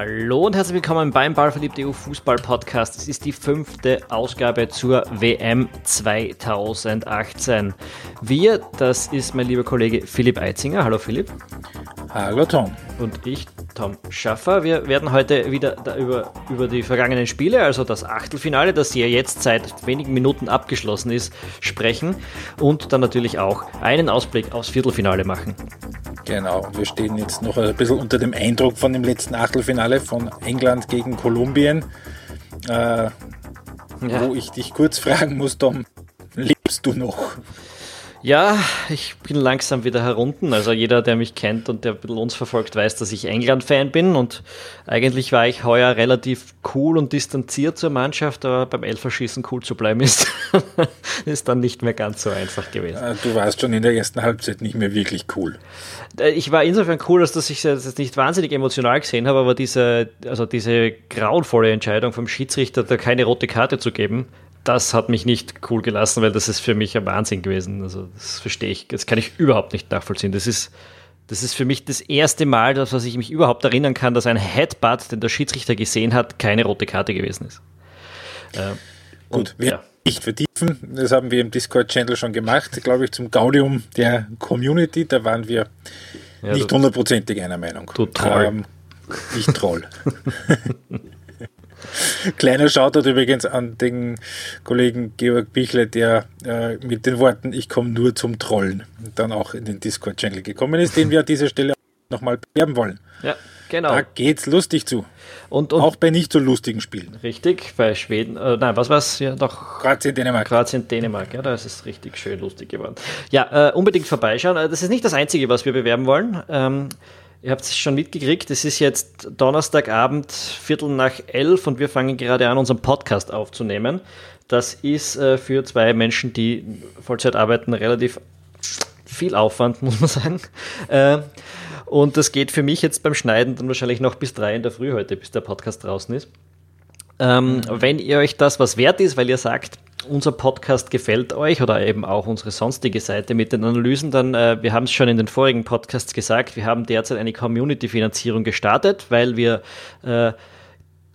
Hallo und herzlich willkommen beim Ballverliebte EU Fußball Podcast. Es ist die fünfte Ausgabe zur WM 2018. Wir, das ist mein lieber Kollege Philipp Eitzinger. Hallo Philipp. Hallo Tom. Und ich, Tom Schaffer. Wir werden heute wieder über, über die vergangenen Spiele, also das Achtelfinale, das ja jetzt seit wenigen Minuten abgeschlossen ist, sprechen und dann natürlich auch einen Ausblick aufs Viertelfinale machen. Genau, wir stehen jetzt noch ein bisschen unter dem Eindruck von dem letzten Achtelfinale von England gegen Kolumbien, äh, ja. wo ich dich kurz fragen muss, Tom, lebst du noch? Ja, ich bin langsam wieder herunten. Also jeder, der mich kennt und der uns verfolgt, weiß, dass ich England-Fan bin. Und eigentlich war ich heuer relativ cool und distanziert zur Mannschaft, aber beim Elferschießen cool zu bleiben ist, ist dann nicht mehr ganz so einfach gewesen. Äh, du warst schon in der ersten Halbzeit nicht mehr wirklich cool. Äh, ich war insofern cool, dass ich das nicht wahnsinnig emotional gesehen habe, aber diese, also diese grauenvolle Entscheidung vom Schiedsrichter, da keine rote Karte zu geben, das hat mich nicht cool gelassen, weil das ist für mich ein Wahnsinn gewesen. Also das verstehe ich, das kann ich überhaupt nicht nachvollziehen. Das ist, das ist für mich das erste Mal, dass was ich mich überhaupt erinnern kann, dass ein Headbutt, den der Schiedsrichter gesehen hat, keine rote Karte gewesen ist. Äh, Gut, wir ja. nicht vertiefen. Das haben wir im Discord-Channel schon gemacht, glaube ich, zum Gaudium der Community. Da waren wir ja, nicht hundertprozentig einer Meinung. Du Troll. Ähm, ich Troll. Kleiner Shoutout übrigens an den Kollegen Georg Bichle, der äh, mit den Worten Ich komme nur zum Trollen dann auch in den Discord-Channel gekommen ist, den wir an dieser Stelle nochmal bewerben wollen. Ja, genau. Da geht's lustig zu. Und, und auch bei nicht so lustigen Spielen. Richtig, bei Schweden, äh, nein, was war es? Ja, doch. Kroatien, Dänemark. Kroatien, Dänemark, ja, da ist es richtig schön lustig geworden. Ja, äh, unbedingt vorbeischauen. Äh, das ist nicht das Einzige, was wir bewerben wollen. Ähm, Ihr habt es schon mitgekriegt, es ist jetzt Donnerstagabend, Viertel nach elf und wir fangen gerade an, unseren Podcast aufzunehmen. Das ist äh, für zwei Menschen, die Vollzeit arbeiten, relativ viel Aufwand, muss man sagen. Äh, und das geht für mich jetzt beim Schneiden dann wahrscheinlich noch bis drei in der Früh heute, bis der Podcast draußen ist. Ähm, mhm. Wenn ihr euch das was wert ist, weil ihr sagt, unser Podcast gefällt euch oder eben auch unsere sonstige Seite mit den Analysen, dann, äh, wir haben es schon in den vorigen Podcasts gesagt, wir haben derzeit eine Community-Finanzierung gestartet, weil wir äh,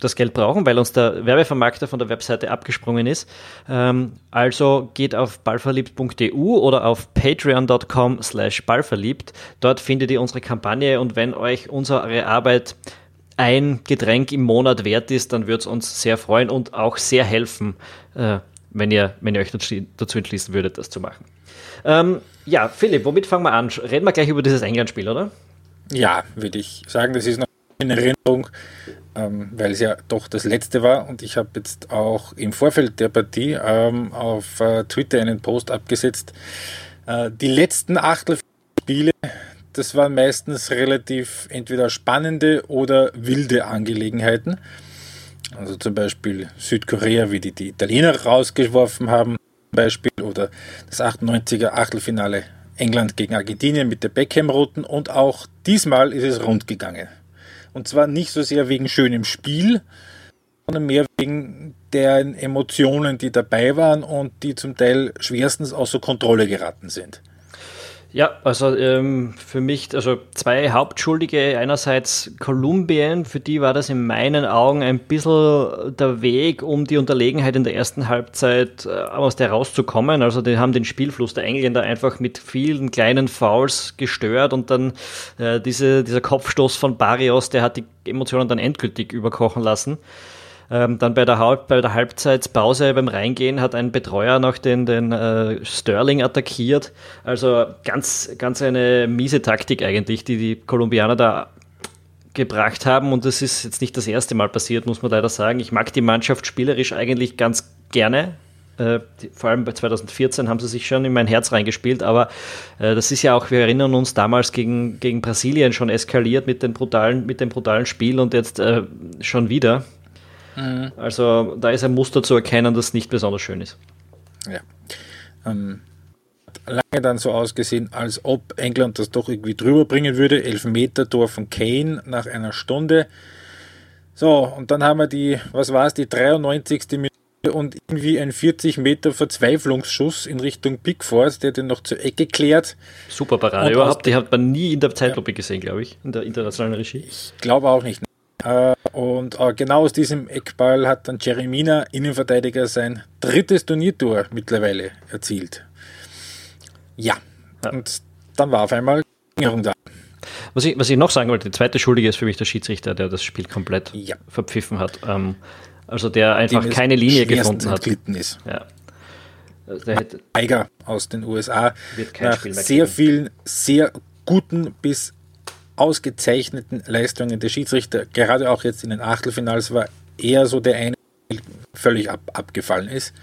das Geld brauchen, weil uns der Werbevermarkter von der Webseite abgesprungen ist. Ähm, also geht auf ballverliebt.eu oder auf patreon.com slash ballverliebt. Dort findet ihr unsere Kampagne und wenn euch unsere Arbeit ein Getränk im Monat wert ist, dann würde es uns sehr freuen und auch sehr helfen, äh, wenn ihr, wenn ihr euch dazu entschließen würdet, das zu machen. Ähm, ja, Philipp, womit fangen wir an? Reden wir gleich über dieses England-Spiel, oder? Ja, würde ich sagen, das ist noch in Erinnerung, ähm, weil es ja doch das letzte war und ich habe jetzt auch im Vorfeld der Partie ähm, auf äh, Twitter einen Post abgesetzt. Äh, die letzten Achtelspiele, das waren meistens relativ entweder spannende oder wilde Angelegenheiten. Also zum Beispiel Südkorea, wie die die Italiener rausgeworfen haben, zum Beispiel, oder das 98er Achtelfinale England gegen Argentinien mit der Beckham-Routen und auch diesmal ist es rund gegangen. Und zwar nicht so sehr wegen schönem Spiel, sondern mehr wegen der Emotionen, die dabei waren und die zum Teil schwerstens außer Kontrolle geraten sind. Ja, also ähm, für mich, also zwei Hauptschuldige. Einerseits Kolumbien, für die war das in meinen Augen ein bisschen der Weg, um die Unterlegenheit in der ersten Halbzeit äh, aus der rauszukommen. Also die haben den Spielfluss der Engländer einfach mit vielen kleinen Fouls gestört und dann äh, diese, dieser Kopfstoß von Barrios, der hat die Emotionen dann endgültig überkochen lassen. Ähm, dann bei der, Halb bei der Halbzeitpause beim Reingehen hat ein Betreuer noch den, den äh, Sterling attackiert. Also ganz, ganz eine miese Taktik eigentlich, die die Kolumbianer da gebracht haben. Und das ist jetzt nicht das erste Mal passiert, muss man leider sagen. Ich mag die Mannschaft spielerisch eigentlich ganz gerne. Äh, vor allem bei 2014 haben sie sich schon in mein Herz reingespielt, aber äh, das ist ja auch, wir erinnern uns damals gegen, gegen Brasilien schon eskaliert mit, den brutalen, mit dem brutalen Spiel und jetzt äh, schon wieder. Mhm. Also da ist ein Muster zu erkennen, das nicht besonders schön ist. Ja. Ähm, lange dann so ausgesehen, als ob England das doch irgendwie drüber bringen würde. Elfmeter-Tor von Kane nach einer Stunde. So, und dann haben wir die, was war es, die 93. Minute und irgendwie ein 40 Meter Verzweiflungsschuss in Richtung Pickford, der den noch zur Ecke klärt. Super Parade überhaupt, die hat man nie in der Zeitlupe gesehen, glaube ich, in der internationalen Regie. Ich glaube auch nicht. Äh, und äh, genau aus diesem Eckball hat dann Jeremina, Innenverteidiger, sein drittes Turniertor mittlerweile erzielt. Ja, ja. und dann war auf einmal Verlängerung da. Was ich, was ich noch sagen wollte, der zweite Schuldige ist für mich der Schiedsrichter, der das Spiel komplett ja. verpfiffen hat. Ähm, also der einfach keine Linie gefunden hat. Ist. Ja. Also der Eiger aus den USA wird kein nach Spiel mehr sehr vielen sehr guten bis ausgezeichneten Leistungen der Schiedsrichter, gerade auch jetzt in den Achtelfinals, war eher so der eine, der völlig ab, abgefallen ist.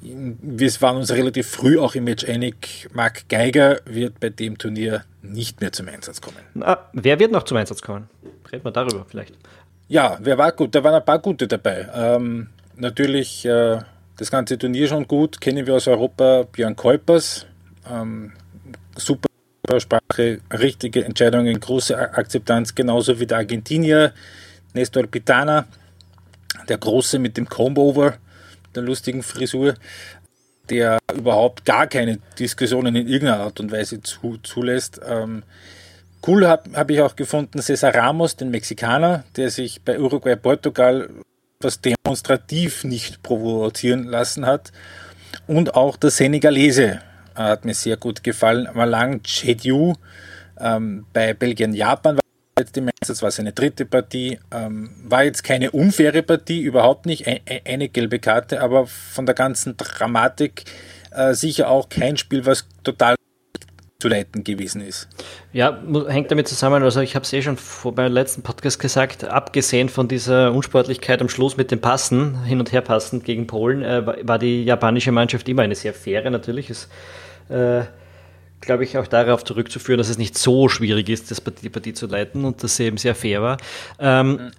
Wir waren uns relativ früh auch im Match einig, Marc Geiger wird bei dem Turnier nicht mehr zum Einsatz kommen. Na, wer wird noch zum Einsatz kommen? Reden wir darüber vielleicht. Ja, wer war gut? Da waren ein paar gute dabei. Ähm, natürlich äh, das ganze Turnier schon gut, kennen wir aus Europa Björn Kuipers. Ähm, super Sprache, richtige Entscheidungen, große Akzeptanz, genauso wie der Argentinier Nestor Pitana, der Große mit dem Comb-Over, der lustigen Frisur, der überhaupt gar keine Diskussionen in irgendeiner Art und Weise zu, zulässt. Ähm, cool habe hab ich auch gefunden Cesar Ramos, den Mexikaner, der sich bei Uruguay Portugal was demonstrativ nicht provozieren lassen hat. Und auch der Senegalese hat mir sehr gut gefallen. Malang Chediu ähm, bei Belgien-Japan war jetzt im Einsatz, war seine dritte Partie. Ähm, war jetzt keine unfaire Partie, überhaupt nicht. Ein, eine gelbe Karte, aber von der ganzen Dramatik äh, sicher auch kein Spiel, was total zu leiten gewesen ist. Ja, hängt damit zusammen, also ich habe es eh schon vor beim letzten Podcast gesagt, abgesehen von dieser Unsportlichkeit am Schluss mit dem Passen, hin und her passen gegen Polen, äh, war die japanische Mannschaft immer eine sehr faire natürlich. Es, äh, glaube ich, auch darauf zurückzuführen, dass es nicht so schwierig ist, das Partie, die Partie zu leiten und dass sie eben sehr fair war. Ähm, mhm.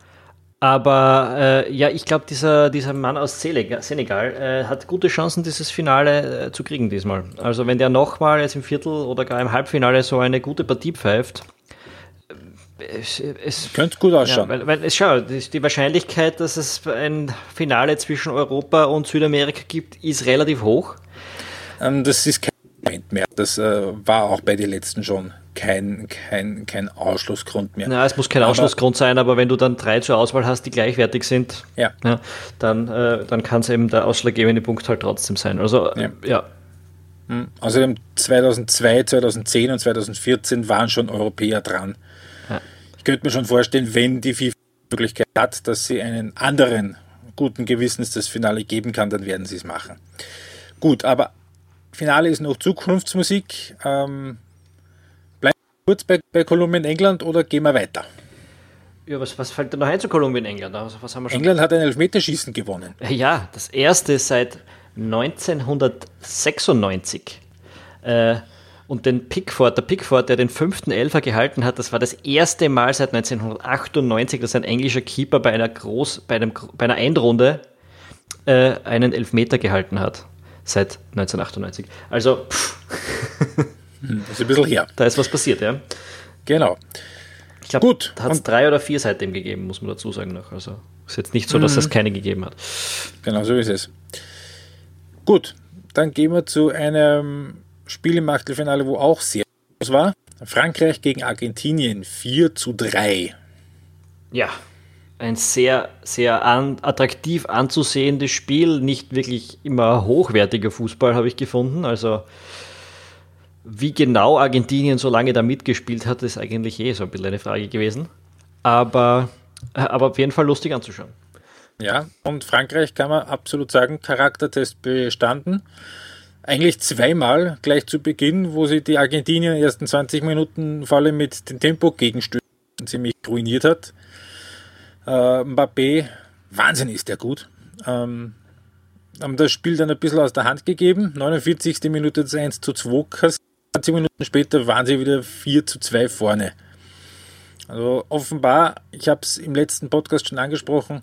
Aber äh, ja, ich glaube, dieser, dieser Mann aus Senegal äh, hat gute Chancen, dieses Finale äh, zu kriegen diesmal. Also wenn der nochmal jetzt im Viertel oder gar im Halbfinale so eine gute Partie pfeift, äh, es, es könnte gut ausschauen. Ja, weil, weil es schau, die Wahrscheinlichkeit, dass es ein Finale zwischen Europa und Südamerika gibt, ist relativ hoch. Ähm, das ist Argument mehr. Das äh, war auch bei den letzten schon kein, kein, kein Ausschlussgrund mehr. Na, es muss kein aber, Ausschlussgrund sein, aber wenn du dann drei zur Auswahl hast, die gleichwertig sind, ja. ja dann, äh, dann kann es eben der ausschlaggebende Punkt halt trotzdem sein. Also, ja. ja. Hm. Außerdem 2002, 2010 und 2014 waren schon Europäer dran. Ja. Ich könnte mir schon vorstellen, wenn die FIFA die Möglichkeit hat, dass sie einen anderen guten Gewissens das Finale geben kann, dann werden sie es machen. Gut, aber Finale ist noch Zukunftsmusik. Ähm, kurz bei, bei Kolumbien England oder gehen wir weiter? Ja, was, was fällt denn noch ein zu Kolumbien England? Also, was haben wir schon England hat ein Elfmeterschießen gewonnen. Ja, das erste seit 1996. Äh, und den Pickford, der Pickford, der den fünften Elfer gehalten hat, das war das erste Mal seit 1998, dass ein englischer Keeper bei einer, Groß, bei einem, bei einer Endrunde äh, einen Elfmeter gehalten hat. Seit 1998. Also, pff. Das ist ein bisschen her. Da ist was passiert, ja. Genau. Ich glaube, Gut. hat es drei oder vier seitdem gegeben, muss man dazu sagen noch. Also ist jetzt nicht so, dass es mhm. keine gegeben hat. Genau, so ist es. Gut, dann gehen wir zu einem Spiel im Achtelfinale, wo auch sehr groß war. Frankreich gegen Argentinien 4 zu 3. Ja, ein sehr, sehr an, attraktiv anzusehendes Spiel. Nicht wirklich immer hochwertiger Fußball, habe ich gefunden. Also wie genau Argentinien so lange da mitgespielt hat, ist eigentlich eh so ein bisschen eine Frage gewesen. Aber, aber auf jeden Fall lustig anzuschauen. Ja, und Frankreich kann man absolut sagen, Charaktertest bestanden. Eigentlich zweimal gleich zu Beginn, wo sie die Argentinier ersten 20 Minuten vor allem mit den Tempo-Gegenstößen ziemlich ruiniert hat. Äh, Mbappé, Wahnsinn ist der gut. Ähm, haben das Spiel dann ein bisschen aus der Hand gegeben. 49. Minute das 1 zu 2 kassiert. 20 Minuten später waren sie wieder 4 zu 2 vorne. Also offenbar, ich habe es im letzten Podcast schon angesprochen,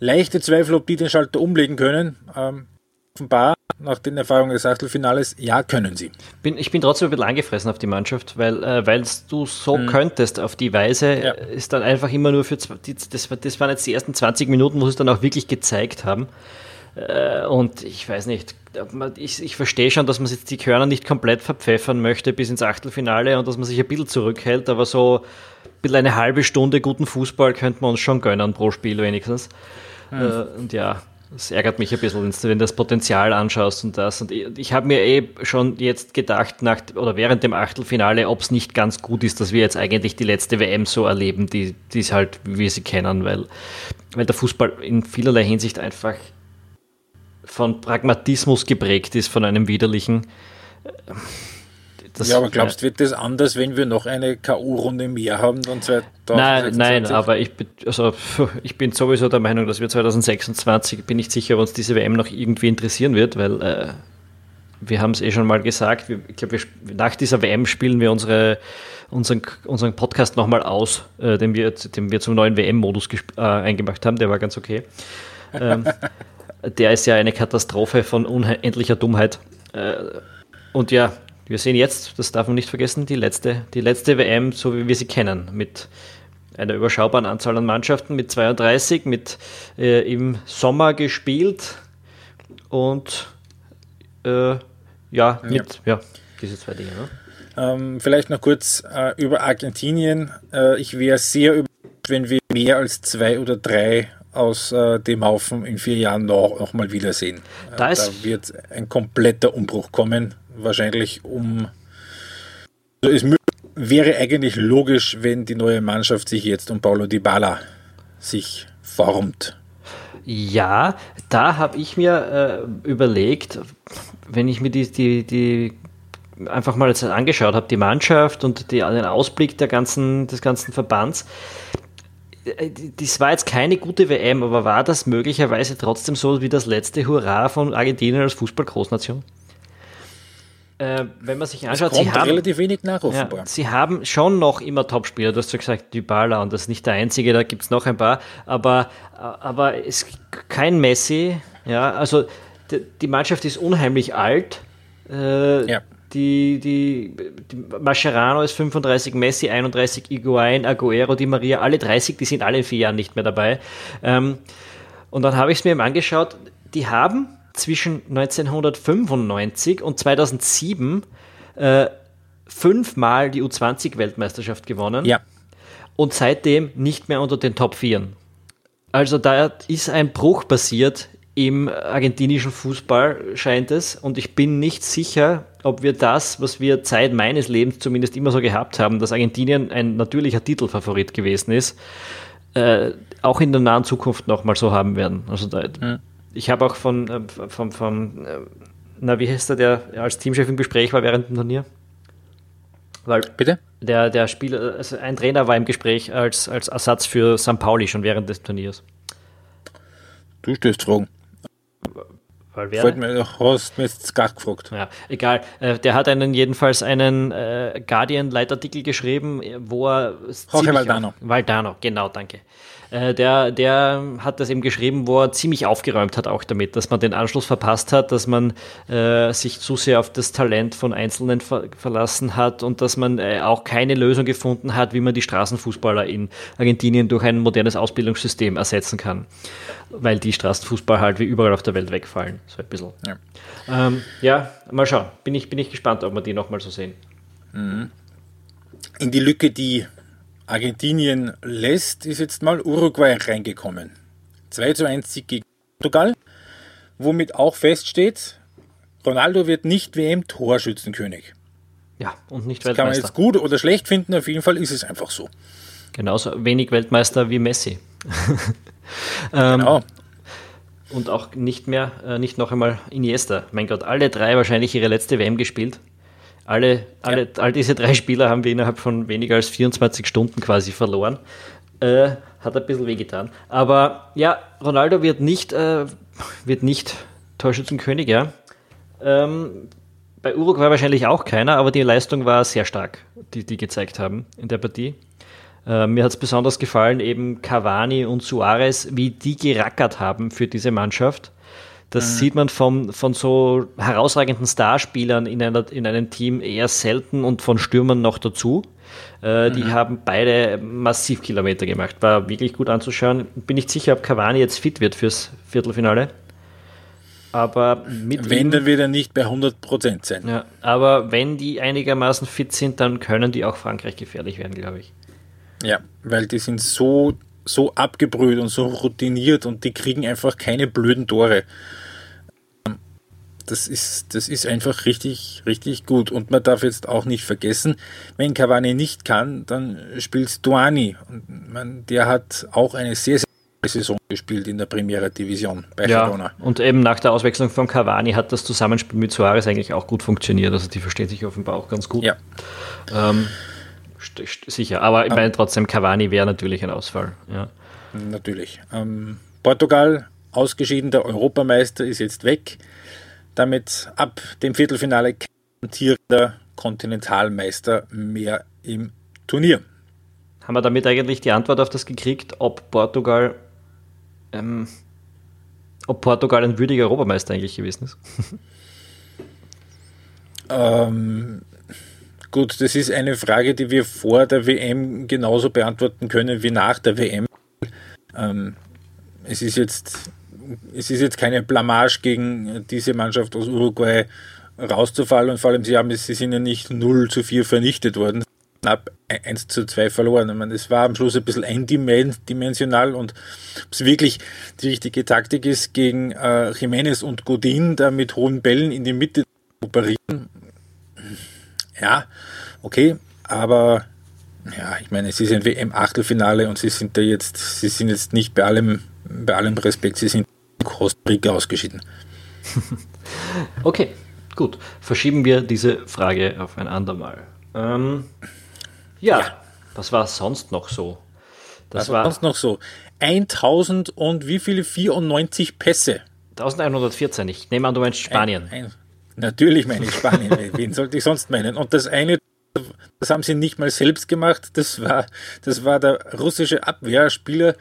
leichte Zweifel, ob die den Schalter umlegen können. Ähm, offenbar, nach den Erfahrungen des Achtelfinales, ja, können sie. Bin, ich bin trotzdem ein bisschen angefressen auf die Mannschaft, weil äh, du so hm. könntest auf die Weise, ja. ist dann einfach immer nur für, das, das waren jetzt die ersten 20 Minuten, wo sie es dann auch wirklich gezeigt haben. Äh, und ich weiß nicht, ich, ich verstehe schon, dass man jetzt die Körner nicht komplett verpfeffern möchte bis ins Achtelfinale und dass man sich ein bisschen zurückhält, aber so bisschen eine halbe Stunde guten Fußball könnte man uns schon gönnen pro Spiel wenigstens. Mhm. Äh, und ja, das ärgert mich ein bisschen, wenn du das Potenzial anschaust und das. Und ich, habe mir eh schon jetzt gedacht, nach, oder während dem Achtelfinale, ob es nicht ganz gut ist, dass wir jetzt eigentlich die letzte WM so erleben, die, ist halt, wie wir sie kennen, weil, weil der Fußball in vielerlei Hinsicht einfach von Pragmatismus geprägt ist, von einem widerlichen. Das, ja, aber glaubst du, wird das anders, wenn wir noch eine K.O.-Runde mehr haben? Dann nein, nein, aber ich bin, also, ich bin sowieso der Meinung, dass wir 2026, bin nicht sicher, ob uns diese WM noch irgendwie interessieren wird, weil äh, wir haben es eh schon mal gesagt, wir, ich glaube, nach dieser WM spielen wir unsere, unseren, unseren Podcast nochmal aus, äh, den, wir, den wir zum neuen WM-Modus äh, eingemacht haben, der war ganz okay. Ähm, der ist ja eine Katastrophe von unendlicher Dummheit. Äh, und ja, wir sehen jetzt, das darf man nicht vergessen, die letzte, die letzte WM, so wie wir sie kennen, mit einer überschaubaren Anzahl an Mannschaften, mit 32, mit äh, im Sommer gespielt und äh, ja, mit ja. ja. diese zwei Dinge. Ne? Ähm, vielleicht noch kurz äh, über Argentinien. Äh, ich wäre sehr überrascht, wenn wir mehr als zwei oder drei aus äh, dem Haufen in vier Jahren noch, noch mal wiedersehen. Da, da wird ein kompletter Umbruch kommen wahrscheinlich um. Also es wäre eigentlich logisch, wenn die neue Mannschaft sich jetzt um Paulo Dybala sich formt. Ja, da habe ich mir äh, überlegt, wenn ich mir die, die, die einfach mal jetzt angeschaut habe, die Mannschaft und die, den Ausblick der ganzen, des ganzen Verbands, äh, das war jetzt keine gute WM, aber war das möglicherweise trotzdem so wie das letzte Hurra von Argentinien als Fußballgroßnation? Äh, wenn man sich anschaut, sie haben relativ wenig nach ja, Sie haben schon noch immer Topspieler. Du hast ja gesagt, Dybala und das ist nicht der einzige, da gibt es noch ein paar. Aber, aber es kein Messi. Ja, also die, die Mannschaft ist unheimlich alt. Äh, ja. Die, die, die Mascherano ist 35, Messi 31, Iguain, Aguero, Di Maria, alle 30, die sind alle in vier Jahren nicht mehr dabei. Ähm, und dann habe ich es mir eben angeschaut, die haben zwischen 1995 und 2007 äh, fünfmal die U20-Weltmeisterschaft gewonnen. Ja. Und seitdem nicht mehr unter den Top 4. Also da ist ein Bruch passiert im argentinischen Fußball, scheint es. Und ich bin nicht sicher, ob wir das, was wir Zeit meines Lebens zumindest immer so gehabt haben, dass Argentinien ein natürlicher Titelfavorit gewesen ist, äh, auch in der nahen Zukunft nochmal so haben werden. Also da, mhm ich habe auch von, äh, von, von äh, na, wie heißt der, der als Teamchef im Gespräch war während dem Turnier? Weil Bitte? Der, der Spieler, also ein Trainer war im Gespräch als, als Ersatz für St. Pauli schon während des Turniers. Du stößt Fragen. Weil wer? mir, hast mir jetzt gar gefragt. Ja, egal. Äh, der hat einen jedenfalls einen äh, Guardian-Leitartikel geschrieben, wo er. Jorge Valdano. Valdano, genau, danke. Äh, der, der hat das eben geschrieben, wo er ziemlich aufgeräumt hat auch damit, dass man den Anschluss verpasst hat, dass man äh, sich zu sehr auf das Talent von Einzelnen ver verlassen hat und dass man äh, auch keine Lösung gefunden hat, wie man die Straßenfußballer in Argentinien durch ein modernes Ausbildungssystem ersetzen kann. Weil die Straßenfußballer halt wie überall auf der Welt wegfallen. So ein bisschen. Ja, ähm, ja mal schauen. Bin ich, bin ich gespannt, ob wir die nochmal so sehen. Mhm. In die Lücke, die Argentinien lässt, ist jetzt mal Uruguay reingekommen. 2 zu 1 Sieg gegen Portugal, womit auch feststeht, Ronaldo wird nicht WM-Torschützenkönig. Ja, und nicht das Weltmeister. Kann man jetzt gut oder schlecht finden, auf jeden Fall ist es einfach so. Genauso wenig Weltmeister wie Messi. ähm, genau. Und auch nicht mehr, äh, nicht noch einmal Iniesta. Mein Gott, alle drei wahrscheinlich ihre letzte WM gespielt. Alle, alle, ja. all diese drei Spieler haben wir innerhalb von weniger als 24 Stunden quasi verloren. Äh, hat ein bisschen wehgetan. Aber ja, Ronaldo wird nicht, äh, wird nicht Torschützenkönig, ja. Ähm, bei Uruguay wahrscheinlich auch keiner, aber die Leistung war sehr stark, die die gezeigt haben in der Partie. Äh, mir hat es besonders gefallen, eben Cavani und Suarez, wie die gerackert haben für diese Mannschaft. Das mhm. sieht man von, von so herausragenden Starspielern in, einer, in einem Team eher selten und von Stürmern noch dazu. Äh, mhm. Die haben beide massiv Kilometer gemacht. War wirklich gut anzuschauen. Bin nicht sicher, ob Cavani jetzt fit wird fürs Viertelfinale. Aber mit wenn, ihm, dann wird er nicht bei 100% sein. Ja, aber wenn die einigermaßen fit sind, dann können die auch Frankreich gefährlich werden, glaube ich. Ja, weil die sind so, so abgebrüht und so routiniert und die kriegen einfach keine blöden Tore. Das ist, das ist einfach richtig, richtig gut. Und man darf jetzt auch nicht vergessen, wenn Cavani nicht kann, dann spielt Duani. Und man, der hat auch eine sehr, sehr Saison gespielt in der Primera Division bei ja, Girona. Und eben nach der Auswechslung von Cavani hat das Zusammenspiel mit Suarez eigentlich auch gut funktioniert. Also die versteht sich offenbar auch ganz gut. Ja. Ähm, sicher, aber ich meine trotzdem, Cavani wäre natürlich ein Ausfall. Ja. Natürlich. Ähm, Portugal, ausgeschieden, Europameister, ist jetzt weg. Damit ab dem Viertelfinale kein amtierender Kontinentalmeister mehr im Turnier. Haben wir damit eigentlich die Antwort auf das gekriegt, ob Portugal ähm, ob Portugal ein würdiger Europameister eigentlich gewesen ist? ähm, gut, das ist eine Frage, die wir vor der WM genauso beantworten können wie nach der WM. Ähm, es ist jetzt es ist jetzt keine Blamage gegen diese Mannschaft aus Uruguay rauszufallen und vor allem sie haben sie sind ja nicht 0 zu 4 vernichtet worden, knapp 1 zu 2 verloren. Ich meine, es war am Schluss ein bisschen eindimensional und ob es wirklich die richtige Taktik ist, gegen äh, Jiménez und Godin da mit hohen Bällen in die Mitte zu operieren. Ja, okay, aber ja, ich meine, es ist ein WM-Achtelfinale und sie sind da jetzt, sie sind jetzt nicht bei allem, bei allem Respekt, sie sind Costa Rica ausgeschieden. okay, gut. Verschieben wir diese Frage auf ein andermal. Ähm, ja, ja, was war sonst noch so? Das was war sonst noch so. 1000 und wie viele? 94 Pässe. 1114. Ich nehme an, du meinst Spanien. Ein, ein, natürlich meine ich Spanien. Wen sollte ich sonst meinen? Und das eine, das haben sie nicht mal selbst gemacht. Das war, das war der russische Abwehrspieler,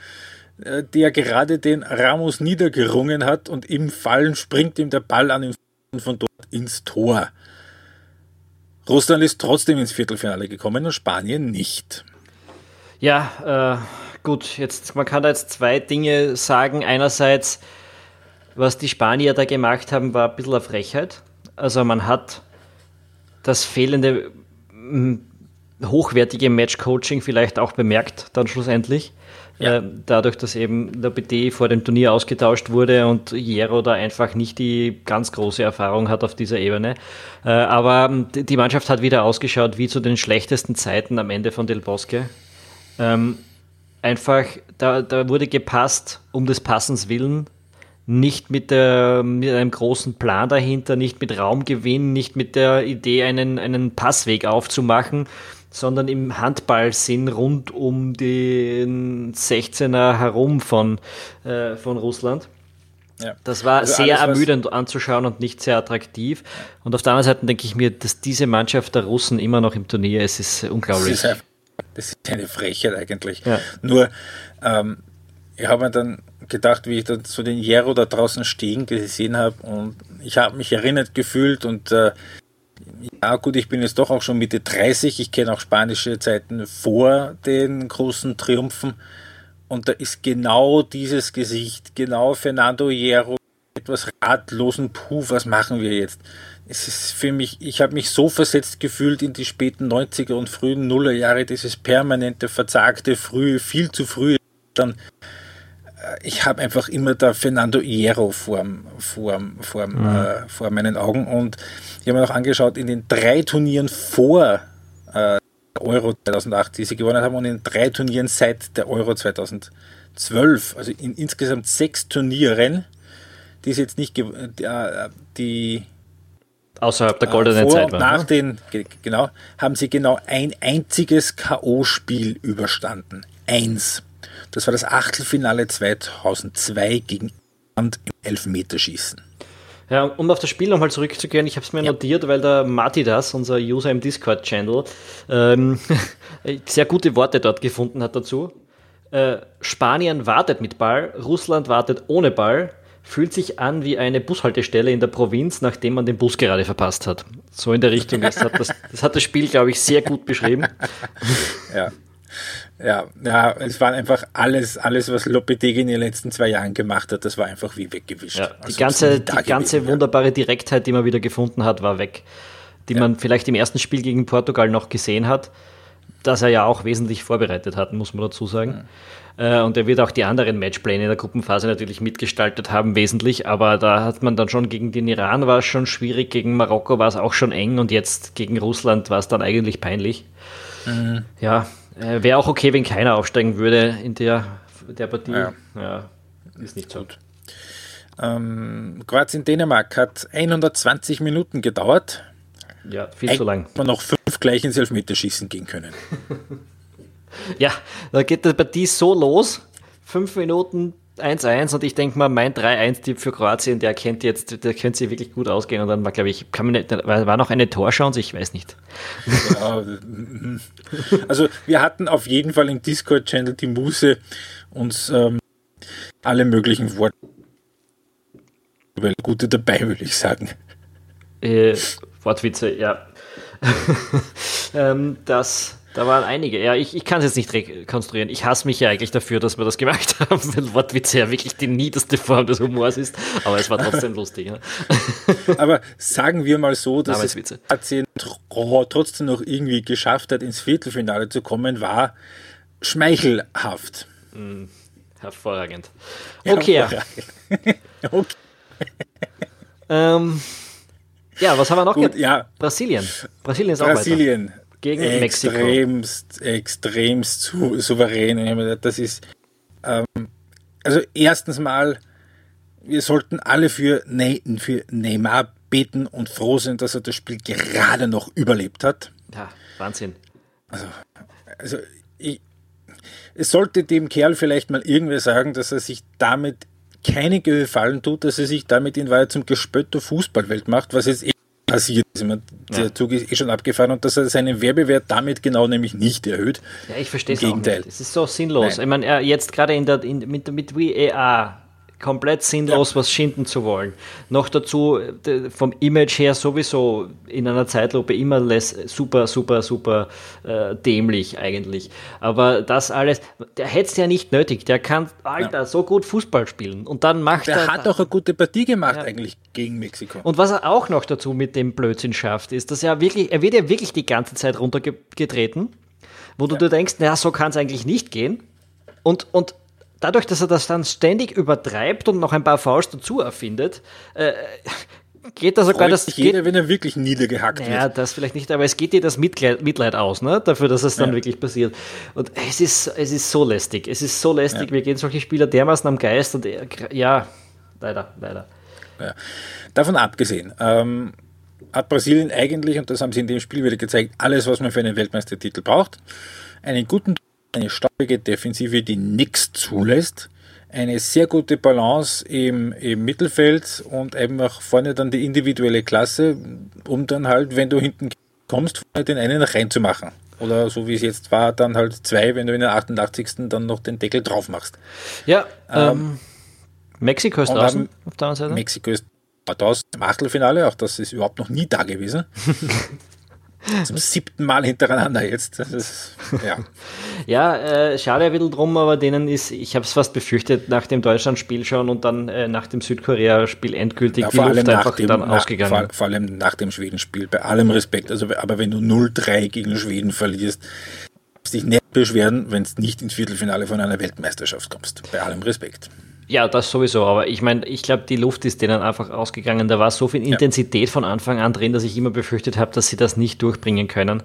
äh, der gerade den Ramos niedergerungen hat und im Fallen springt ihm der Ball an den von dort ins Tor. Russland ist trotzdem ins Viertelfinale gekommen und Spanien nicht. Ja, äh, gut, jetzt, man kann da jetzt zwei Dinge sagen. Einerseits, was die Spanier da gemacht haben, war ein bisschen eine Frechheit. Also man hat das fehlende hochwertige Match-Coaching vielleicht auch bemerkt, dann schlussendlich. Ja. Äh, dadurch, dass eben der BD vor dem Turnier ausgetauscht wurde und Jero da einfach nicht die ganz große Erfahrung hat auf dieser Ebene. Äh, aber die Mannschaft hat wieder ausgeschaut wie zu den schlechtesten Zeiten am Ende von Del Bosque. Ähm, einfach, da, da wurde gepasst um des Passens willen nicht mit, der, mit einem großen Plan dahinter, nicht mit Raumgewinn, nicht mit der Idee, einen, einen Passweg aufzumachen, sondern im Handballsinn rund um den 16er herum von, äh, von Russland. Ja. Das war also sehr alles, ermüdend anzuschauen und nicht sehr attraktiv. Und auf der anderen Seite denke ich mir, dass diese Mannschaft der Russen immer noch im Turnier ist, ist unglaublich. Das ist, das ist eine Frechheit eigentlich. Ja. Nur, ähm, ich habe mir dann gedacht, wie ich dann so den Jero da draußen stehen gesehen habe und ich habe mich erinnert gefühlt und äh, ja, gut, ich bin jetzt doch auch schon Mitte 30. Ich kenne auch spanische Zeiten vor den großen Triumphen. Und da ist genau dieses Gesicht, genau Fernando Hierro, etwas ratlosen, puh, was machen wir jetzt? Es ist für mich, ich habe mich so versetzt gefühlt in die späten 90er und frühen Nullerjahre, dieses permanente, verzagte, frühe, viel zu früh. Dann, ich habe einfach immer da Fernando Hierro vor, vor, vor, mhm. äh, vor meinen Augen und ich habe mir auch angeschaut, in den drei Turnieren vor äh, Euro 2008, die sie gewonnen haben, und in drei Turnieren seit der Euro 2012, also in insgesamt sechs Turnieren, die es jetzt nicht, äh, die außerhalb der goldenen äh, Zeit waren. Nach ne? den, genau, haben sie genau ein einziges K.O.-Spiel überstanden. Eins. Das war das Achtelfinale 2002 gegen Irland im Elfmeterschießen. Ja, um auf das Spiel nochmal zurückzugehen, ich habe es mir ja. notiert, weil der Matidas, unser User im Discord-Channel, ähm, sehr gute Worte dort gefunden hat dazu. Äh, Spanien wartet mit Ball, Russland wartet ohne Ball, fühlt sich an wie eine Bushaltestelle in der Provinz, nachdem man den Bus gerade verpasst hat. So in der Richtung. Das hat das, das, hat das Spiel, glaube ich, sehr gut beschrieben. Ja. Ja, ja, es war einfach alles, alles, was Lopetegui in den letzten zwei Jahren gemacht hat, das war einfach wie weggewischt. Ja, die also ganze, die ganze gewesen, wunderbare Direktheit, die man wieder gefunden hat, war weg. Die ja. man vielleicht im ersten Spiel gegen Portugal noch gesehen hat. das er ja auch wesentlich vorbereitet hat, muss man dazu sagen. Ja. Äh, und er wird auch die anderen Matchpläne in der Gruppenphase natürlich mitgestaltet haben, wesentlich. Aber da hat man dann schon gegen den Iran war es schon schwierig, gegen Marokko war es auch schon eng und jetzt gegen Russland war es dann eigentlich peinlich. Mhm. Ja, äh, wäre auch okay, wenn keiner aufsteigen würde in der, der Partie. Ja. ja ist nicht so. Gut. Ähm, Kroatien-Dänemark hat 120 Minuten gedauert. Ja, viel Eigentlich zu lang. Man noch fünf gleich ins Elfmeterschießen gehen können. ja, da geht die Partie so los. Fünf Minuten 1-1 und ich denke mal, mein 3-1-Tipp für Kroatien, der kennt jetzt, der könnte sich wirklich gut ausgehen und dann war, glaube ich, kann man nicht, war noch eine Torchance, ich weiß nicht. Ja, also wir hatten auf jeden Fall im Discord-Channel die Muße, uns ähm, alle möglichen Worte gute dabei, würde ich sagen. Äh, Wortwitze, ja. ähm, das, da waren einige. Ja, ich, ich kann es jetzt nicht rekonstruieren. Ich hasse mich ja eigentlich dafür, dass wir das gemacht haben, weil Wortwitze ja wirklich die niederste Form des Humors ist. Aber es war trotzdem lustig. Ja. Aber sagen wir mal so, dass es trotzdem noch irgendwie geschafft hat, ins Viertelfinale zu kommen, war schmeichelhaft. Mm, hervorragend. Okay. Hervorragend. okay. ähm, ja, was haben wir noch? Gut, ja. Brasilien. Brasilien ist auch Brasilien. Weiter. Gegen extremst, Mexiko. Extremst zu, souverän. Das ist, ähm, also erstens mal, wir sollten alle für, ne für Neymar beten und froh sein, dass er das Spiel gerade noch überlebt hat. Ja, Wahnsinn. Also, also ich, es sollte dem Kerl vielleicht mal irgendwer sagen, dass er sich damit keine Gefallen tut, dass er sich damit in Wahrheit zum Gespött der Fußballwelt macht, was jetzt passiert ist. Meine, der ja. Zug ist eh schon abgefahren und dass er seinen Werbewert damit genau nämlich nicht erhöht. Ja, ich verstehe es auch nicht. Es ist so sinnlos. Nein. Ich meine, jetzt gerade in der, in, mit, mit VAR komplett sinnlos, ja. was schinden zu wollen. Noch dazu vom Image her sowieso in einer Zeitlupe immer less, super, super, super äh, dämlich eigentlich. Aber das alles, der hätte es ja nicht nötig. Der kann, Alter, ja. so gut Fußball spielen. Und dann macht der er. Der hat auch eine gute Partie gemacht ja. eigentlich gegen Mexiko. Und was er auch noch dazu mit dem Blödsinn schafft, ist, dass er wirklich, er wird ja wirklich die ganze Zeit runtergetreten, wo du dir denkst, naja, so kann es eigentlich nicht gehen. Und, und dadurch, dass er das dann ständig übertreibt und noch ein paar Fouls dazu erfindet, äh, geht da sogar das. Jeder, geht, wenn er wirklich niedergehackt naja, wird. Ja, das vielleicht nicht, aber es geht dir das Mitleid, Mitleid aus, ne? dafür, dass es dann ja. wirklich passiert. Und es ist, es ist so lästig. Es ist so lästig. Ja. Wir gehen solche Spieler dermaßen am Geist und ja, leider, leider. Ja. Davon abgesehen, ähm, hat Brasilien eigentlich, und das haben sie in dem Spiel wieder gezeigt, alles, was man für einen Weltmeistertitel braucht. Einen guten eine staubige Defensive, die nichts zulässt, eine sehr gute Balance im, im Mittelfeld und einfach vorne dann die individuelle Klasse, um dann halt, wenn du hinten kommst, vorne den einen reinzumachen. Oder so wie es jetzt war, dann halt zwei, wenn du in der 88. dann noch den Deckel drauf machst. Ja, ähm, ähm, Mexiko ist draußen auf der anderen Seite. Mexiko ist draußen im Achtelfinale, auch das ist überhaupt noch nie da gewesen. Zum siebten Mal hintereinander jetzt. Ist, ja, ja äh, schade ein bisschen drum, aber denen ist, ich habe es fast befürchtet, nach dem Deutschland-Spiel schon und dann äh, nach dem Südkorea-Spiel endgültig ja, die Luft einfach dem, dann nach, ausgegangen. Vor, vor, allem nach dem Schwedenspiel, bei allem Respekt. Also, aber wenn du 0-3 gegen Schweden verlierst, dich nicht beschweren, wenn es nicht ins Viertelfinale von einer Weltmeisterschaft kommst. Bei allem Respekt. Ja, das sowieso, aber ich meine, ich glaube, die Luft ist denen einfach ausgegangen. Da war so viel Intensität von Anfang an drin, dass ich immer befürchtet habe, dass sie das nicht durchbringen können.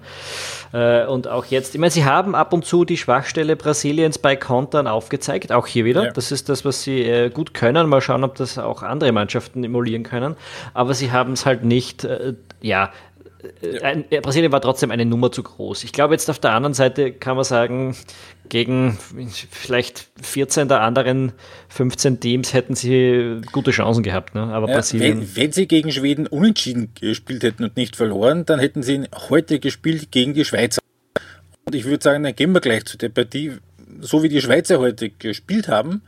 Äh, und auch jetzt, ich meine, sie haben ab und zu die Schwachstelle Brasiliens bei Kontern aufgezeigt, auch hier wieder. Ja. Das ist das, was sie äh, gut können. Mal schauen, ob das auch andere Mannschaften emulieren können. Aber sie haben es halt nicht, äh, ja, ein, Brasilien war trotzdem eine Nummer zu groß. Ich glaube, jetzt auf der anderen Seite kann man sagen, gegen vielleicht 14 der anderen 15 Teams hätten sie gute Chancen gehabt. Ne? Aber ja, Brasilien. Wenn, wenn, sie gegen Schweden unentschieden gespielt hätten und nicht verloren, dann hätten sie heute gespielt gegen die Schweizer. Und ich würde sagen, dann gehen wir gleich zu der Partie. So wie die Schweizer heute gespielt haben,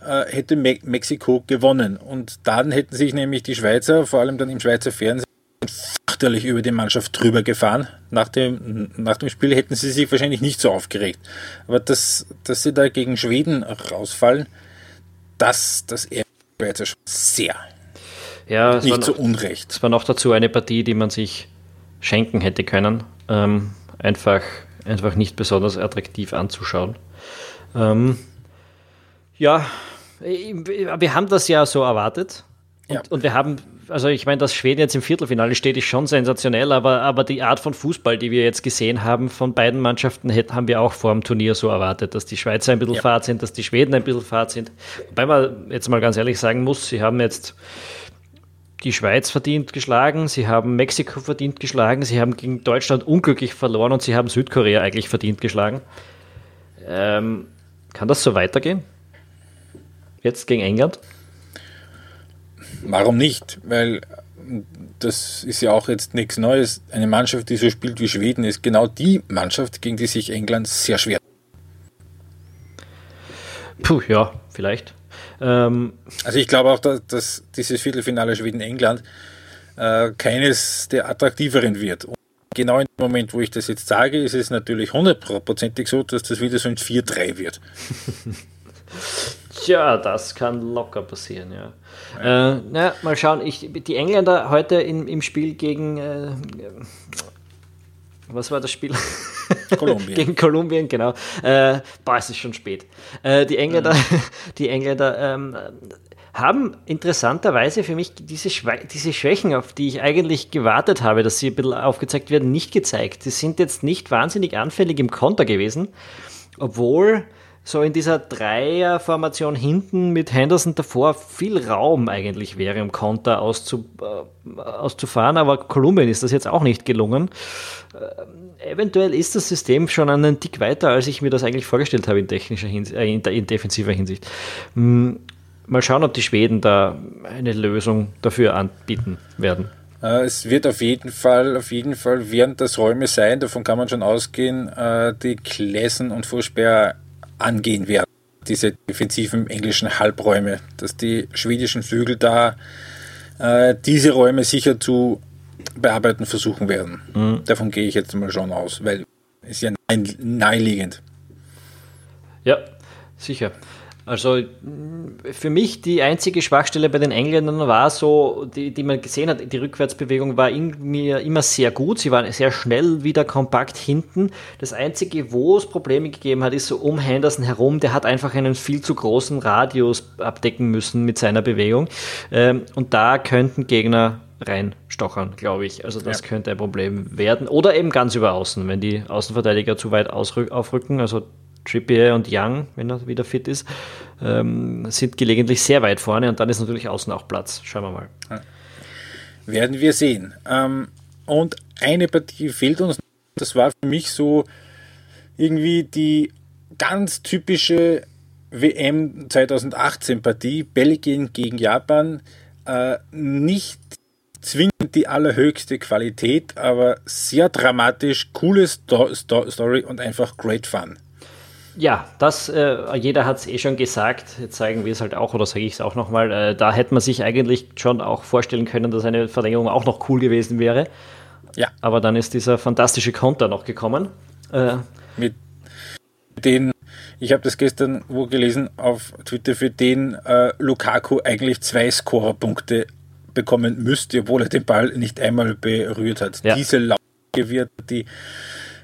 äh, hätte Me Mexiko gewonnen. Und dann hätten sich nämlich die Schweizer, vor allem dann im Schweizer Fernsehen, fürchterlich über die Mannschaft drüber gefahren. Nach dem, nach dem Spiel hätten sie sich wahrscheinlich nicht so aufgeregt. Aber dass, dass sie da gegen Schweden rausfallen, das, das ärgert schon sehr. Ja, nicht noch, zu Unrecht. Es war noch dazu eine Partie, die man sich schenken hätte können. Ähm, einfach einfach nicht besonders attraktiv anzuschauen. Ähm, ja, wir haben das ja so erwartet. Und, ja. und wir haben, also ich meine, dass Schweden jetzt im Viertelfinale steht, ist schon sensationell, aber, aber die Art von Fußball, die wir jetzt gesehen haben von beiden Mannschaften, haben wir auch vor dem Turnier so erwartet, dass die Schweizer ein bisschen ja. fad sind, dass die Schweden ein bisschen fad sind. Wobei man jetzt mal ganz ehrlich sagen muss, sie haben jetzt die Schweiz verdient geschlagen, sie haben Mexiko verdient geschlagen, sie haben gegen Deutschland unglücklich verloren und sie haben Südkorea eigentlich verdient geschlagen. Ähm, kann das so weitergehen? Jetzt gegen England? Warum nicht? Weil das ist ja auch jetzt nichts Neues. Eine Mannschaft, die so spielt wie Schweden, ist genau die Mannschaft, gegen die sich England sehr schwer. Puh, ja, vielleicht. Ähm, also ich glaube auch, dass, dass dieses Viertelfinale Schweden-England äh, keines der attraktiveren wird. Und genau in dem Moment, wo ich das jetzt sage, ist es natürlich hundertprozentig so, dass das wieder so ein 4-3 wird. Tja, das kann locker passieren, ja. ja. Äh, na, mal schauen, ich, die Engländer heute in, im Spiel gegen äh, was war das Spiel? Kolumbien. Gegen Kolumbien, genau. Äh, boah, es ist schon spät. Äh, die Engländer, mhm. die Engländer ähm, haben interessanterweise für mich diese, diese Schwächen, auf die ich eigentlich gewartet habe, dass sie ein bisschen aufgezeigt werden, nicht gezeigt. Die sind jetzt nicht wahnsinnig anfällig im Konter gewesen, obwohl so in dieser Dreierformation hinten mit Henderson davor viel Raum eigentlich wäre, um Konter auszu, äh, auszufahren, aber Kolumbien ist das jetzt auch nicht gelungen. Äh, eventuell ist das System schon einen Tick weiter, als ich mir das eigentlich vorgestellt habe in, technischer Hinsicht, äh, in, in defensiver Hinsicht. Hm, mal schauen, ob die Schweden da eine Lösung dafür anbieten werden. Äh, es wird auf jeden Fall, auf jeden Fall während das Räume sein, davon kann man schon ausgehen, äh, die Klessen und Vorsperr angehen werden. Diese defensiven englischen Halbräume, dass die schwedischen Flügel da äh, diese Räume sicher zu bearbeiten versuchen werden. Mhm. Davon gehe ich jetzt mal schon aus, weil es ja naheliegend. Ja, sicher. Also für mich die einzige Schwachstelle bei den Engländern war so, die, die man gesehen hat, die Rückwärtsbewegung war in mir immer sehr gut. Sie waren sehr schnell wieder kompakt hinten. Das einzige, wo es Probleme gegeben hat, ist so um Henderson herum. Der hat einfach einen viel zu großen Radius abdecken müssen mit seiner Bewegung. Ähm, und da könnten Gegner reinstochern, glaube ich. Also das ja. könnte ein Problem werden. Oder eben ganz über außen, wenn die Außenverteidiger zu weit aufrücken. Also Trippier und Young, wenn er wieder fit ist, ähm, sind gelegentlich sehr weit vorne und dann ist natürlich außen auch Platz. Schauen wir mal. Werden wir sehen. Ähm, und eine Partie fehlt uns. Das war für mich so irgendwie die ganz typische WM 2018 Partie, Belgien gegen Japan. Äh, nicht zwingend die allerhöchste Qualität, aber sehr dramatisch, coole Sto Sto Story und einfach great fun. Ja, das, äh, jeder hat es eh schon gesagt, jetzt zeigen wir es halt auch, oder sage ich es auch nochmal, äh, da hätte man sich eigentlich schon auch vorstellen können, dass eine Verlängerung auch noch cool gewesen wäre. Ja. Aber dann ist dieser fantastische Konter noch gekommen. Äh, Mit den, ich habe das gestern wo gelesen auf Twitter, für den äh, Lukaku eigentlich zwei Scorerpunkte bekommen müsste, obwohl er den Ball nicht einmal berührt hat. Ja. Diese Lauge wird die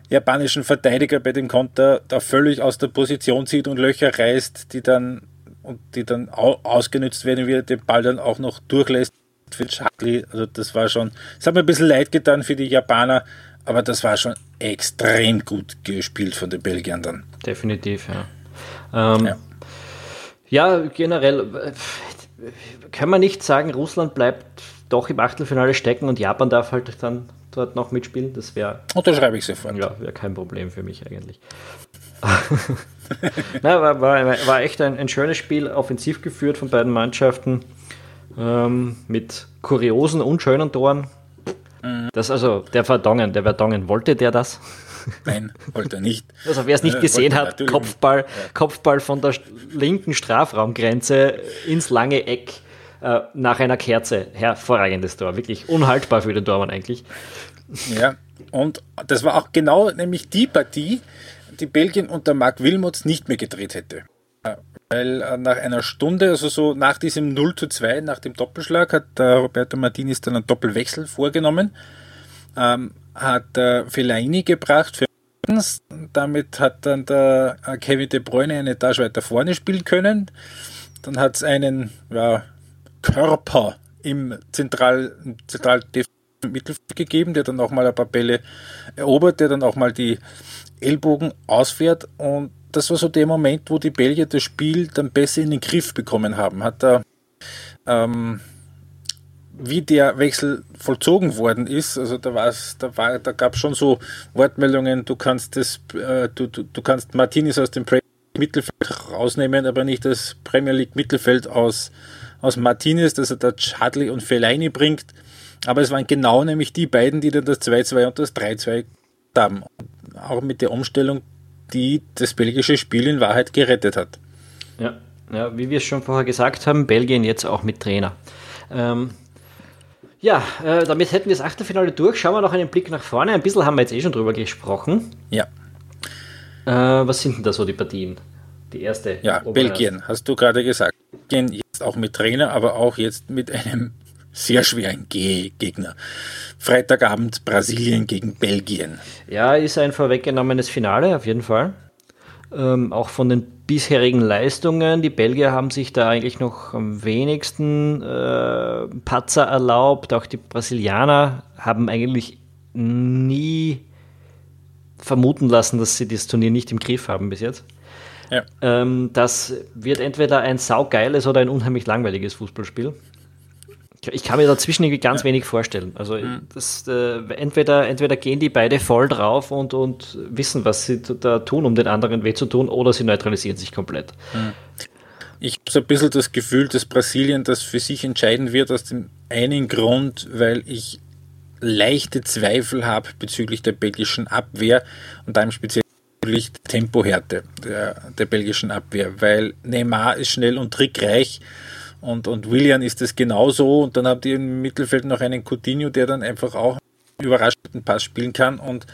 japanischen Verteidiger bei dem Konter da völlig aus der Position zieht und Löcher reißt, die dann und die dann ausgenutzt werden, wie er den Ball dann auch noch durchlässt. Also das war schon, es hat mir ein bisschen leid getan für die Japaner, aber das war schon extrem gut gespielt von den Belgiern dann. Definitiv, ja. Ähm, ja. ja. generell äh, kann man nicht sagen, Russland bleibt doch im Achtelfinale stecken und Japan darf halt dann dort noch mitspielen. Das wäre. Unterschreibe ich sofort. Ja, wäre kein Problem für mich eigentlich. Na, war, war, war echt ein, ein, schönes Spiel, offensiv geführt von beiden Mannschaften. Ähm, mit kuriosen und schönen Toren. Mhm. Das also, der Verdongen, der Verdongen, wollte der das? Nein, wollte er nicht. Also wer es nicht gesehen hat, Kopfball, ja. Kopfball von der linken Strafraumgrenze ins lange Eck äh, nach einer Kerze. Hervorragendes Tor, wirklich unhaltbar für den Tormann eigentlich. Ja, und das war auch genau nämlich die Partie, die Belgien unter Marc Wilmots nicht mehr gedreht hätte. Äh, weil äh, nach einer Stunde, also so nach diesem 0 zu 2, nach dem Doppelschlag, hat äh, Roberto Martinez dann einen Doppelwechsel vorgenommen, ähm, hat äh, Fellaini gebracht für Drittens, damit hat dann der Kevin De Bruyne eine Etage weiter vorne spielen können. Dann hat es einen ja, Körper im Zentral, Zentral Mittelfeld gegeben, der dann auch mal ein paar Bälle erobert, der dann auch mal die Ellbogen ausfährt. Und das war so der Moment, wo die Belgier das Spiel dann besser in den Griff bekommen haben. Hat er ähm, wie der Wechsel vollzogen worden ist, also da war's, da war, da gab es schon so Wortmeldungen, du kannst das, äh, du, du, du kannst Martinez aus dem Premier League Mittelfeld rausnehmen, aber nicht das Premier League Mittelfeld aus, aus Martinez, dass er da Chadley und Fellaini bringt. Aber es waren genau nämlich die beiden, die dann das 2-2 und das 3-2 haben. Auch mit der Umstellung, die das belgische Spiel in Wahrheit gerettet hat. Ja, ja wie wir es schon vorher gesagt haben, Belgien jetzt auch mit Trainer. Ähm, ja, äh, damit hätten wir das Achtelfinale durch. Schauen wir noch einen Blick nach vorne. Ein bisschen haben wir jetzt eh schon drüber gesprochen. Ja. Äh, was sind denn da so die Partien? Die erste. Ja, Belgien, hast du gerade gesagt. Belgien jetzt auch mit Trainer, aber auch jetzt mit einem sehr schweren G Gegner. Freitagabend Brasilien gegen Belgien. Ja, ist ein vorweggenommenes Finale, auf jeden Fall. Ähm, auch von den bisherigen Leistungen. Die Belgier haben sich da eigentlich noch am wenigsten äh, Patzer erlaubt. Auch die Brasilianer haben eigentlich nie vermuten lassen, dass sie das Turnier nicht im Griff haben bis jetzt. Ja. Ähm, das wird entweder ein saugeiles oder ein unheimlich langweiliges Fußballspiel. Ich kann mir dazwischen irgendwie ganz ja. wenig vorstellen. Also mhm. das, äh, entweder, entweder gehen die beide voll drauf und, und wissen, was sie da tun, um den anderen weh zu tun, oder sie neutralisieren sich komplett. Mhm. Ich habe so ein bisschen das Gefühl, dass Brasilien das für sich entscheiden wird, aus dem einen Grund, weil ich leichte Zweifel habe bezüglich der belgischen Abwehr und da im Speziellen Tempohärte der, der belgischen Abwehr, weil Neymar ist schnell und trickreich und, und William ist es genauso. Und dann habt ihr im Mittelfeld noch einen Coutinho, der dann einfach auch einen überraschenden Pass spielen kann. Und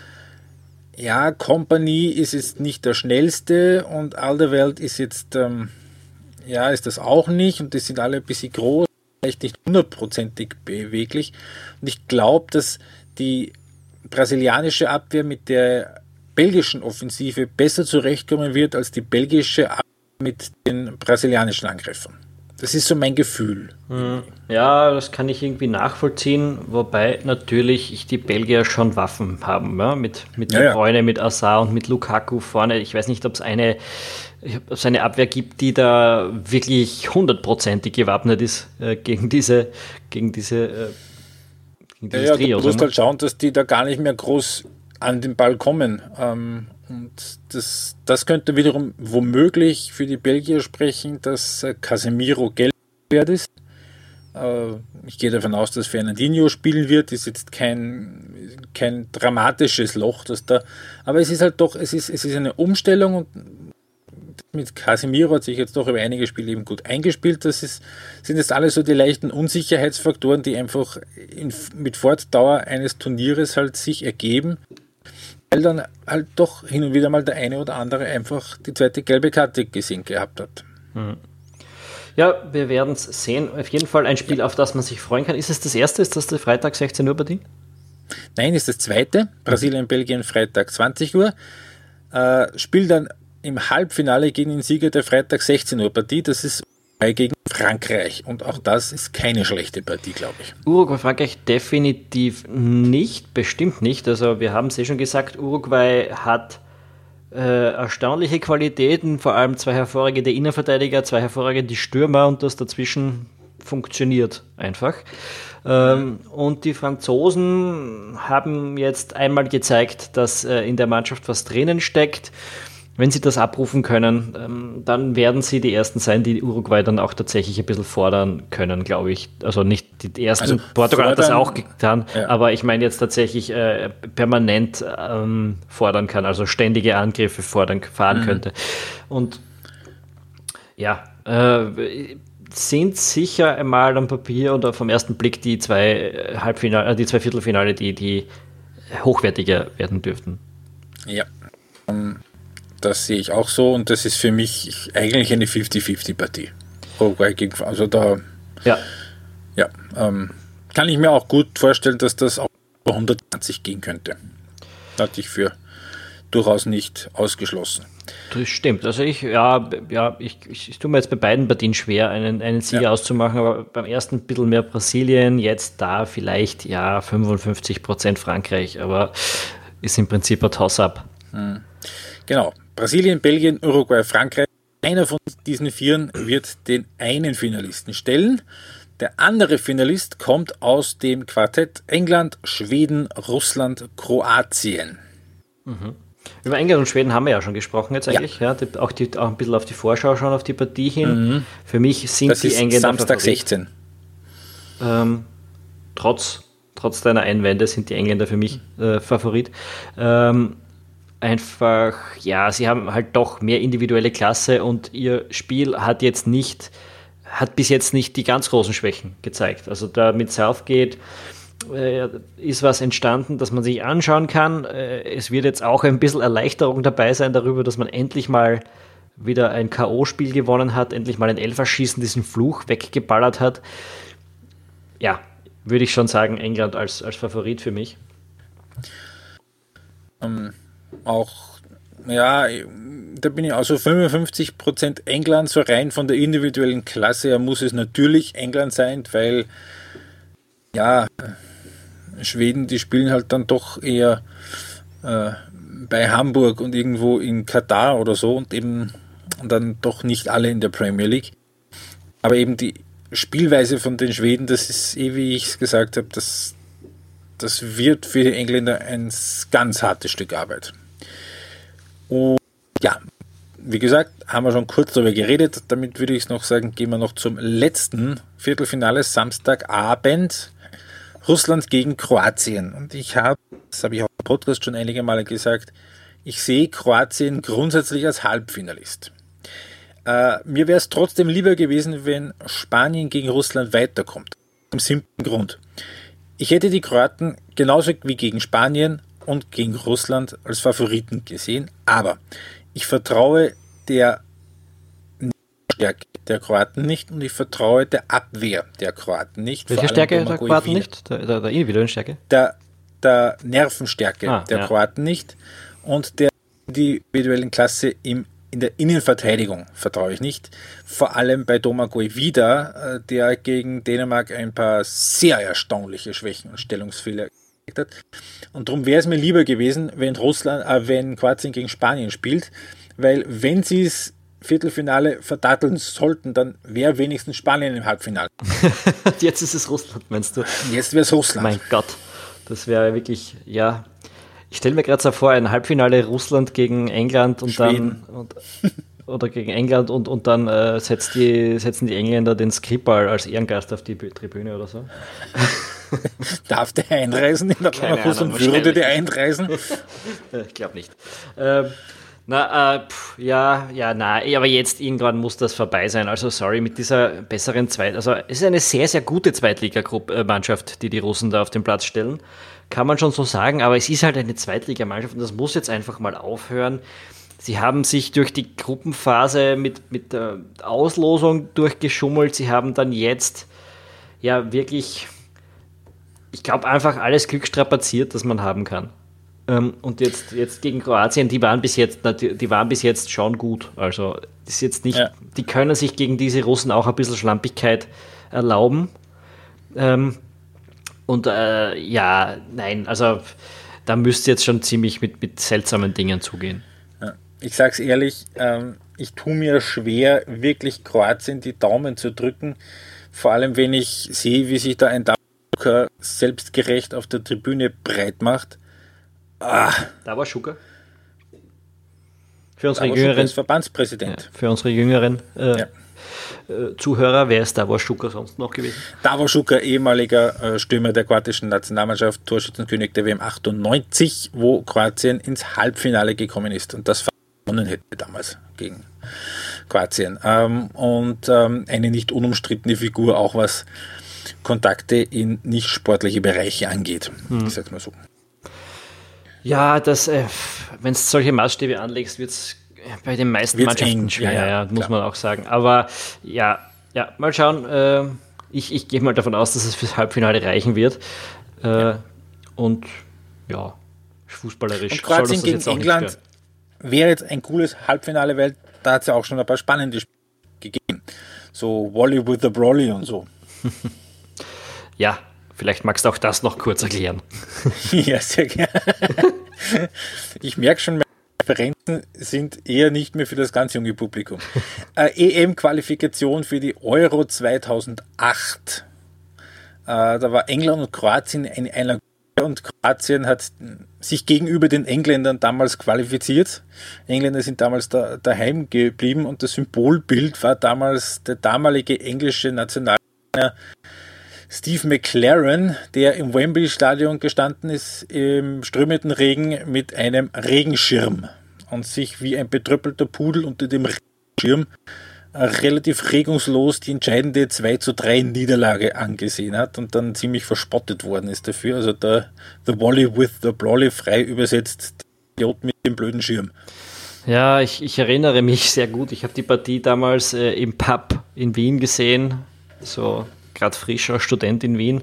ja, Company ist jetzt nicht der schnellste und Alderwelt ist jetzt, ähm, ja, ist das auch nicht. Und die sind alle ein bisschen groß, vielleicht nicht hundertprozentig beweglich. Und ich glaube, dass die brasilianische Abwehr mit der belgischen Offensive besser zurechtkommen wird als die belgische Abwehr mit den brasilianischen Angriffen. Das ist so mein Gefühl. Hm. Ja, das kann ich irgendwie nachvollziehen, wobei natürlich ich die Belgier schon Waffen haben, ja? mit, mit ja, De Bruyne, ja. mit Assar und mit Lukaku vorne. Ich weiß nicht, ob es eine, ob's eine Abwehr gibt, die da wirklich hundertprozentig gewappnet ist äh, gegen diese, gegen diese, äh, gegen dieses ja, Trio. Du musst halt schauen, dass die da gar nicht mehr groß an den Ball kommen. Ähm, und das, das könnte wiederum womöglich für die Belgier sprechen, dass äh, Casemiro gelb wert ist. Äh, ich gehe davon aus, dass Fernandinho spielen wird. Ist jetzt kein, kein dramatisches Loch, das da. Aber es ist halt doch, es ist, es ist eine Umstellung und mit Casemiro hat sich jetzt doch über einige Spiele eben gut eingespielt. Das ist, sind jetzt alles so die leichten Unsicherheitsfaktoren, die einfach in, mit Fortdauer eines Turnieres halt sich ergeben weil dann halt doch hin und wieder mal der eine oder andere einfach die zweite gelbe Karte gesehen gehabt hat. Mhm. Ja, wir werden es sehen. Auf jeden Fall ein Spiel, auf das man sich freuen kann. Ist es das erste? Ist das der Freitag 16 Uhr Partie? Nein, ist das zweite. Brasilien, Belgien, Freitag 20 Uhr. Äh, Spiel dann im Halbfinale gegen den Sieger der Freitag 16 Uhr Partie. Das ist gegen Frankreich. Und auch das ist keine schlechte Partie, glaube ich. Uruguay, Frankreich definitiv nicht, bestimmt nicht. Also wir haben es eh schon gesagt, Uruguay hat äh, erstaunliche Qualitäten, vor allem zwei hervorragende Innenverteidiger, zwei hervorragende Stürmer und das dazwischen funktioniert einfach. Ähm, und die Franzosen haben jetzt einmal gezeigt, dass äh, in der Mannschaft was drinnen steckt wenn sie das abrufen können, ähm, dann werden sie die Ersten sein, die Uruguay dann auch tatsächlich ein bisschen fordern können, glaube ich. Also nicht die Ersten, also Portugal hat das auch getan, ja. aber ich meine jetzt tatsächlich äh, permanent ähm, fordern kann, also ständige Angriffe fordern, fahren mhm. könnte. Und ja, äh, sind sicher einmal am Papier oder vom ersten Blick die zwei Halbfinale, äh, die zwei Viertelfinale, die, die hochwertiger werden dürften. Ja. Das sehe ich auch so und das ist für mich eigentlich eine 50-50-Partie. Also da ja, ja ähm, kann ich mir auch gut vorstellen, dass das auch 120 gehen könnte. Halte ich für durchaus nicht ausgeschlossen. Das stimmt. Also ich, ja, ja, ich, ich, ich tue mir jetzt bei beiden Partien schwer, einen, einen Sieger ja. auszumachen, aber beim ersten ein bisschen mehr Brasilien, jetzt da vielleicht ja 55 Prozent Frankreich, aber ist im Prinzip ein Toss-up. Hm. Genau. Brasilien, Belgien, Uruguay, Frankreich. Einer von diesen Vieren wird den einen Finalisten stellen. Der andere Finalist kommt aus dem Quartett England, Schweden, Russland, Kroatien. Mhm. Über England und Schweden haben wir ja schon gesprochen jetzt eigentlich. Ja. ja auch, die, auch ein bisschen auf die Vorschau schon auf die Partie hin. Mhm. Für mich sind das die Engländer. Samstag Favorit. 16. Ähm, trotz, trotz deiner Einwände sind die Engländer für mich äh, Favorit. Ähm, einfach, ja, sie haben halt doch mehr individuelle Klasse und ihr Spiel hat jetzt nicht, hat bis jetzt nicht die ganz großen Schwächen gezeigt. Also da mit Southgate äh, ist was entstanden, das man sich anschauen kann. Äh, es wird jetzt auch ein bisschen Erleichterung dabei sein darüber, dass man endlich mal wieder ein K.O.-Spiel gewonnen hat, endlich mal ein Elferschießen, diesen Fluch weggeballert hat. Ja, würde ich schon sagen, England als, als Favorit für mich. Um, ähm, auch, ja, da bin ich auch so 55% England, so rein von der individuellen Klasse her muss es natürlich England sein, weil ja, Schweden, die spielen halt dann doch eher äh, bei Hamburg und irgendwo in Katar oder so und eben dann doch nicht alle in der Premier League. Aber eben die Spielweise von den Schweden, das ist eh, wie ich es gesagt habe, das, das wird für die Engländer ein ganz hartes Stück Arbeit. Und ja, wie gesagt, haben wir schon kurz darüber geredet. Damit würde ich es noch sagen, gehen wir noch zum letzten Viertelfinale, Samstagabend. Russland gegen Kroatien. Und ich habe, das habe ich auch im Podcast schon einige Male gesagt, ich sehe Kroatien grundsätzlich als Halbfinalist. Äh, mir wäre es trotzdem lieber gewesen, wenn Spanien gegen Russland weiterkommt. Im simplen Grund. Ich hätte die Kroaten genauso wie gegen Spanien und gegen Russland als Favoriten gesehen, aber ich vertraue der Stärke der Kroaten nicht und ich vertraue der Abwehr der Kroaten nicht. Welche Stärke der Kroaten nicht? Der, der, der individuellen Stärke? Der, der Nervenstärke ah, der ja. Kroaten nicht und der individuellen Klasse im, in der Innenverteidigung vertraue ich nicht. Vor allem bei Domagoj wieder, äh, der gegen Dänemark ein paar sehr erstaunliche Schwächen und Stellungsfehler hat. Und darum wäre es mir lieber gewesen, wenn Russland, äh, wenn Kroatien gegen Spanien spielt, weil wenn sie es Viertelfinale verdatteln sollten, dann wäre wenigstens Spanien im Halbfinale. Jetzt ist es Russland, meinst du? Jetzt wäre es Russland. Mein Gott, das wäre wirklich, ja. Ich stelle mir gerade so vor, ein Halbfinale Russland gegen England und Schweden. dann. Und, oder gegen England und, und dann äh, setzt die, setzen die Engländer den Skripal als Ehrengast auf die Tribüne oder so. Darf der einreisen in der Russland? Würde der einreisen? ich glaube nicht. Ähm, na, äh, pff, ja, ja, na, aber jetzt irgendwann muss das vorbei sein. Also sorry, mit dieser besseren Zweit, also es ist eine sehr, sehr gute Zweitligamannschaft, die die Russen da auf den Platz stellen. Kann man schon so sagen, aber es ist halt eine Zweitligamannschaft und das muss jetzt einfach mal aufhören. Sie haben sich durch die Gruppenphase mit, mit der Auslosung durchgeschummelt. Sie haben dann jetzt ja wirklich, ich glaube, einfach alles Glück strapaziert, das man haben kann. Ähm, und jetzt, jetzt gegen Kroatien, die waren bis jetzt, die waren bis jetzt schon gut. Also ist jetzt nicht, ja. die können sich gegen diese Russen auch ein bisschen Schlampigkeit erlauben. Ähm, und äh, ja, nein, also da müsste jetzt schon ziemlich mit, mit seltsamen Dingen zugehen. Ja. Ich sag's ehrlich, ähm, ich tue mir schwer, wirklich Kroatien die Daumen zu drücken. Vor allem, wenn ich sehe, wie sich da ein Daumen selbstgerecht auf der Tribüne breit macht Ah. Da war Schucker. Für unsere jüngeren Verbandspräsident. Ja, für unsere jüngeren äh, ja. äh, Zuhörer, wer ist Davor Schucker sonst noch gewesen? Davor Schucker, ehemaliger äh, Stürmer der kroatischen Nationalmannschaft, Torschützenkönig der WM 98, wo Kroatien ins Halbfinale gekommen ist und das gewonnen hätte damals gegen Kroatien. Ähm, und ähm, eine nicht unumstrittene Figur, auch was Kontakte in nicht sportliche Bereiche angeht. Hm. Ich sag's mal so. Ja, das, äh, wenn du solche Maßstäbe anlegst, wird es bei den meisten wird's Mannschaften eng. schwer, ja, ja, muss klar. man auch sagen. Aber ja, ja, mal schauen. Äh, ich ich gehe mal davon aus, dass es fürs Halbfinale reichen wird. Äh, und ja, fußballerisch. Und Kroatien gegen England wäre jetzt ein cooles Halbfinale, weil da hat es ja auch schon ein paar spannende Spiele gegeben. So Wally with the Brawley und so. ja, vielleicht magst du auch das noch kurz erklären. ja, sehr gerne. ich merke schon, meine Referenzen sind eher nicht mehr für das ganz junge Publikum. Äh, EM-Qualifikation für die Euro 2008. Äh, da war England und Kroatien in einer und Kroatien hat sich gegenüber den Engländern damals qualifiziert. Engländer sind damals da, daheim geblieben und das Symbolbild war damals der damalige englische Nationaltrainer Steve McLaren, der im Wembley Stadion gestanden ist im strömenden Regen mit einem Regenschirm und sich wie ein betröppelter Pudel unter dem Regenschirm relativ regungslos die entscheidende 2 zu 3 Niederlage angesehen hat und dann ziemlich verspottet worden ist dafür. Also der The Wally with the Blolly frei übersetzt, Idiot mit dem blöden Schirm. Ja, ich, ich erinnere mich sehr gut. Ich habe die Partie damals äh, im Pub in Wien gesehen, so gerade frischer Student in Wien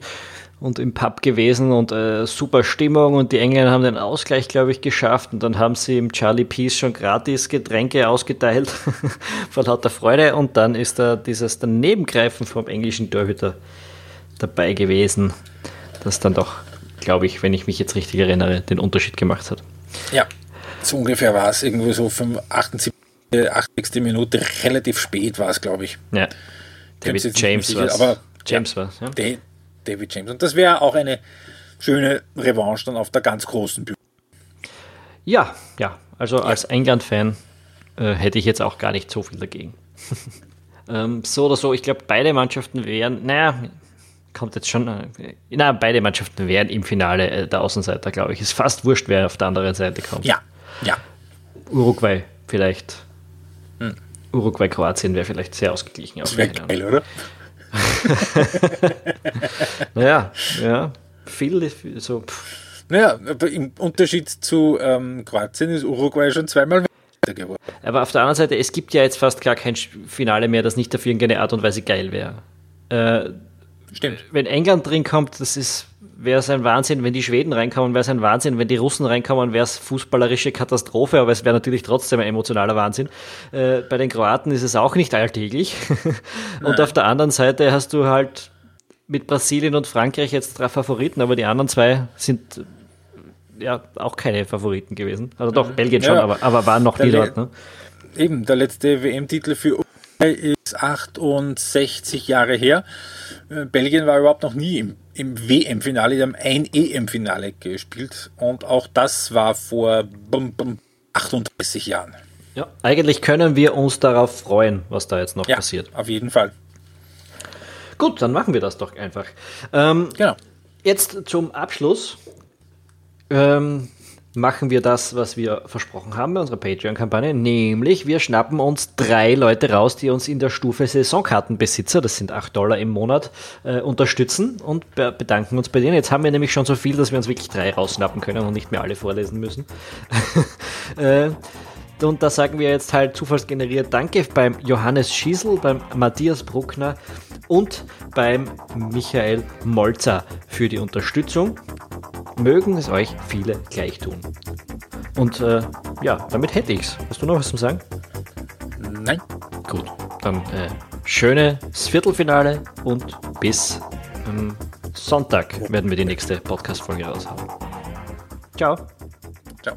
und im Pub gewesen und äh, super Stimmung und die Engländer haben den Ausgleich, glaube ich, geschafft und dann haben sie im Charlie Peace schon gratis Getränke ausgeteilt vor lauter Freude und dann ist da dieses Danebengreifen vom englischen Torhüter dabei gewesen, das dann doch, glaube ich, wenn ich mich jetzt richtig erinnere, den Unterschied gemacht hat. Ja, so ungefähr war es, irgendwo so 78, 80. Minute, relativ spät war es, glaube ich. Ja, David James war aber James ja, war ja. David James. Und das wäre auch eine schöne Revanche dann auf der ganz großen Bühne. Ja, ja. Also ja. als England-Fan äh, hätte ich jetzt auch gar nicht so viel dagegen. ähm, so oder so, ich glaube, beide Mannschaften wären, naja, kommt jetzt schon, äh, na, beide Mannschaften wären im Finale äh, der Außenseiter, glaube ich. Ist fast wurscht, wer auf der anderen Seite kommt. Ja, ja. Uruguay vielleicht. Hm. Uruguay-Kroatien wäre vielleicht sehr ausgeglichen. Das wäre geil, oder? naja, ja, viel so. Pff. Naja, aber im Unterschied zu ähm, Kroatien ist Uruguay schon zweimal geworden. Aber auf der anderen Seite, es gibt ja jetzt fast gar kein Finale mehr, das nicht auf irgendeine Art und Weise geil wäre. Äh, Stimmt. Wenn England drin kommt, das ist wäre es ein Wahnsinn, wenn die Schweden reinkommen, wäre es ein Wahnsinn, wenn die Russen reinkommen, wäre es fußballerische Katastrophe, aber es wäre natürlich trotzdem ein emotionaler Wahnsinn. Äh, bei den Kroaten ist es auch nicht alltäglich. und auf der anderen Seite hast du halt mit Brasilien und Frankreich jetzt drei Favoriten, aber die anderen zwei sind äh, ja auch keine Favoriten gewesen. Also doch, Belgien schon, ja, aber, aber waren noch nie dort. Ne? Eben, der letzte WM-Titel für ist 68 Jahre her. Äh, Belgien war überhaupt noch nie im im WM-Finale, die haben ein EM-Finale gespielt und auch das war vor 38 Jahren. Ja, eigentlich können wir uns darauf freuen, was da jetzt noch ja, passiert. Auf jeden Fall. Gut, dann machen wir das doch einfach. Ähm, genau. Jetzt zum Abschluss. Ähm, machen wir das, was wir versprochen haben bei unserer Patreon-Kampagne, nämlich wir schnappen uns drei Leute raus, die uns in der Stufe Saisonkartenbesitzer, das sind 8 Dollar im Monat, äh, unterstützen und be bedanken uns bei denen. Jetzt haben wir nämlich schon so viel, dass wir uns wirklich drei rausschnappen können und nicht mehr alle vorlesen müssen. äh, und da sagen wir jetzt halt zufallsgeneriert Danke beim Johannes Schiesel, beim Matthias Bruckner und beim Michael Molzer für die Unterstützung. Mögen es euch viele gleich tun. Und äh, ja, damit hätte ich's. Hast du noch was zu sagen? Nein. Gut, dann äh, schönes Viertelfinale und bis ähm, Sonntag werden wir die nächste Podcast-Folge raushauen. Ciao. Ciao.